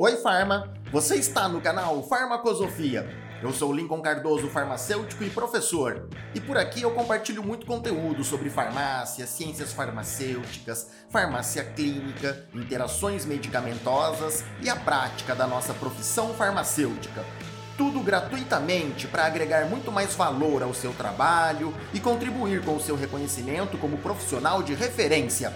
Oi, Farma! Você está no canal Farmacosofia. Eu sou Lincoln Cardoso, farmacêutico e professor. E por aqui eu compartilho muito conteúdo sobre farmácia, ciências farmacêuticas, farmácia clínica, interações medicamentosas e a prática da nossa profissão farmacêutica. Tudo gratuitamente para agregar muito mais valor ao seu trabalho e contribuir com o seu reconhecimento como profissional de referência.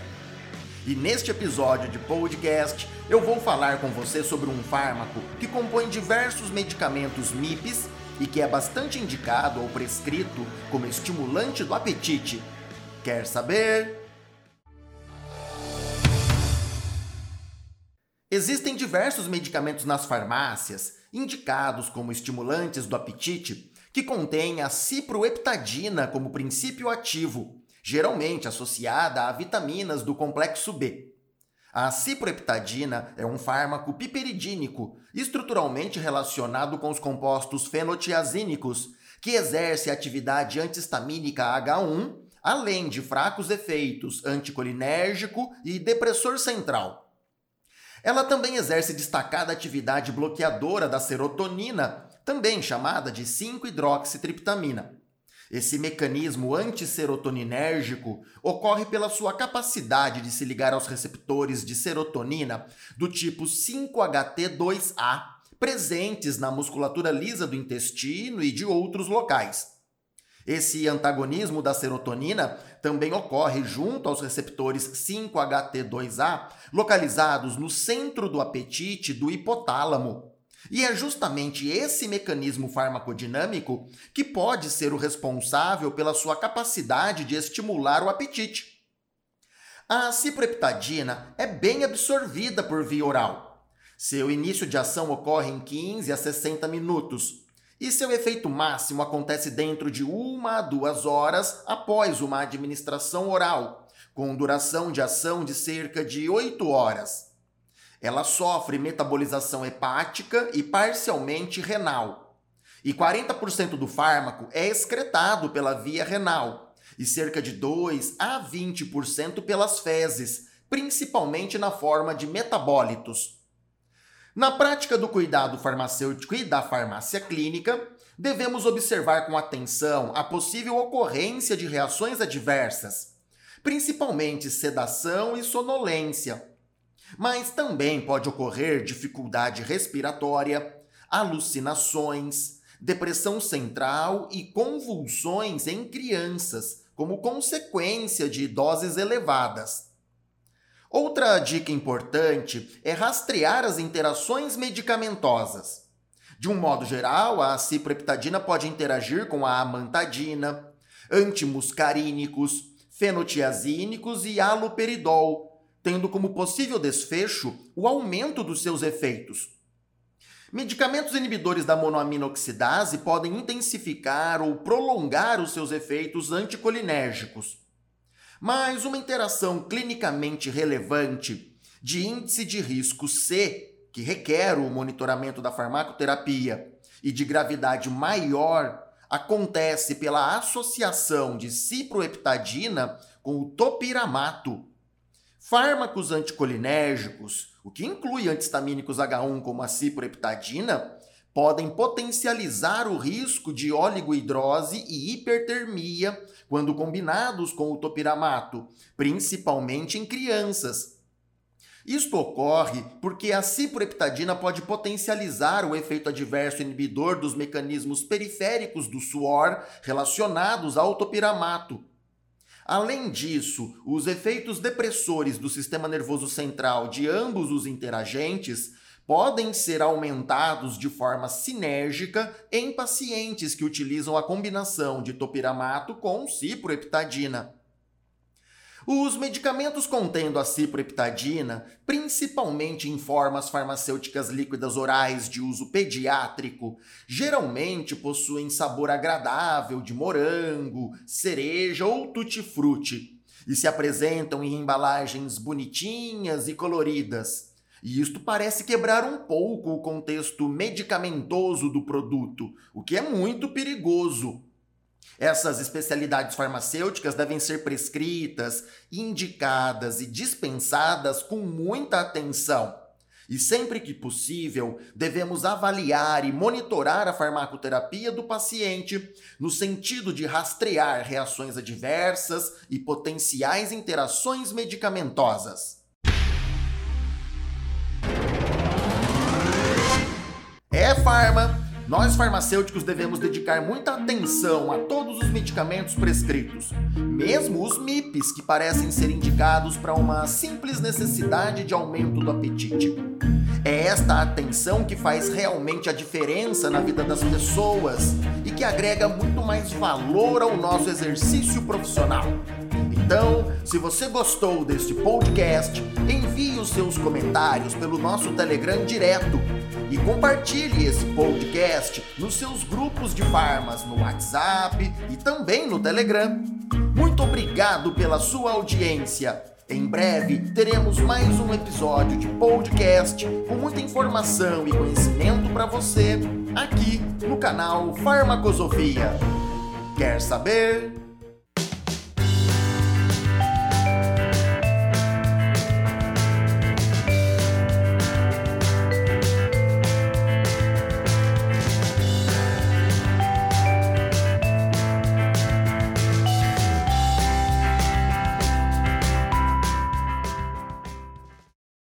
E neste episódio de podcast, eu vou falar com você sobre um fármaco que compõe diversos medicamentos MIPs e que é bastante indicado ou prescrito como estimulante do apetite. Quer saber? Existem diversos medicamentos nas farmácias indicados como estimulantes do apetite que contêm a ciproheptadina como princípio ativo geralmente associada a vitaminas do complexo B. A ciproheptadina é um fármaco piperidínico, estruturalmente relacionado com os compostos fenotiazínicos, que exerce atividade antihistamínica H1, além de fracos efeitos anticolinérgico e depressor central. Ela também exerce destacada atividade bloqueadora da serotonina, também chamada de 5-hidroxitriptamina. Esse mecanismo antisserotoninérgico ocorre pela sua capacidade de se ligar aos receptores de serotonina do tipo 5-HT2A, presentes na musculatura lisa do intestino e de outros locais. Esse antagonismo da serotonina também ocorre junto aos receptores 5-HT2A, localizados no centro do apetite do hipotálamo, e é justamente esse mecanismo farmacodinâmico que pode ser o responsável pela sua capacidade de estimular o apetite. A cipreptadina é bem absorvida por via oral. Seu início de ação ocorre em 15 a 60 minutos e seu efeito máximo acontece dentro de uma a duas horas após uma administração oral, com duração de ação de cerca de 8 horas. Ela sofre metabolização hepática e parcialmente renal. E 40% do fármaco é excretado pela via renal e cerca de 2 a 20% pelas fezes, principalmente na forma de metabólitos. Na prática do cuidado farmacêutico e da farmácia clínica, devemos observar com atenção a possível ocorrência de reações adversas, principalmente sedação e sonolência mas também pode ocorrer dificuldade respiratória, alucinações, depressão central e convulsões em crianças, como consequência de doses elevadas. Outra dica importante é rastrear as interações medicamentosas. De um modo geral, a cipreptadina pode interagir com a amantadina, antimuscarínicos, fenotiazínicos e aloperidol, tendo como possível desfecho o aumento dos seus efeitos. Medicamentos inibidores da monoaminoxidase podem intensificar ou prolongar os seus efeitos anticolinérgicos. Mas uma interação clinicamente relevante de índice de risco C, que requer o monitoramento da farmacoterapia, e de gravidade maior, acontece pela associação de ciproheptadina com o topiramato, Fármacos anticolinérgicos, o que inclui antihistamínicos H1 como a ciproheptadina, podem potencializar o risco de oligohidrose e hipertermia quando combinados com o topiramato, principalmente em crianças. Isto ocorre porque a ciproheptadina pode potencializar o efeito adverso inibidor dos mecanismos periféricos do suor relacionados ao topiramato, Além disso, os efeitos depressores do sistema nervoso central de ambos os interagentes podem ser aumentados de forma sinérgica em pacientes que utilizam a combinação de topiramato com ciproheptadina. Os medicamentos contendo a ciproheptadina, principalmente em formas farmacêuticas líquidas orais de uso pediátrico, geralmente possuem sabor agradável de morango, cereja ou tutti-frutti e se apresentam em embalagens bonitinhas e coloridas. E isto parece quebrar um pouco o contexto medicamentoso do produto, o que é muito perigoso. Essas especialidades farmacêuticas devem ser prescritas, indicadas e dispensadas com muita atenção. E sempre que possível, devemos avaliar e monitorar a farmacoterapia do paciente no sentido de rastrear reações adversas e potenciais interações medicamentosas. É farma! Nós farmacêuticos devemos dedicar muita atenção a todos os medicamentos prescritos, mesmo os MIPs que parecem ser indicados para uma simples necessidade de aumento do apetite. É esta atenção que faz realmente a diferença na vida das pessoas e que agrega muito mais valor ao nosso exercício profissional. Então, se você gostou deste podcast, envie os seus comentários pelo nosso Telegram direto e compartilhe esse podcast nos seus grupos de farmas no WhatsApp e também no Telegram. Muito obrigado pela sua audiência. Em breve teremos mais um episódio de podcast com muita informação e conhecimento para você aqui no canal Farmacosofia. Quer saber?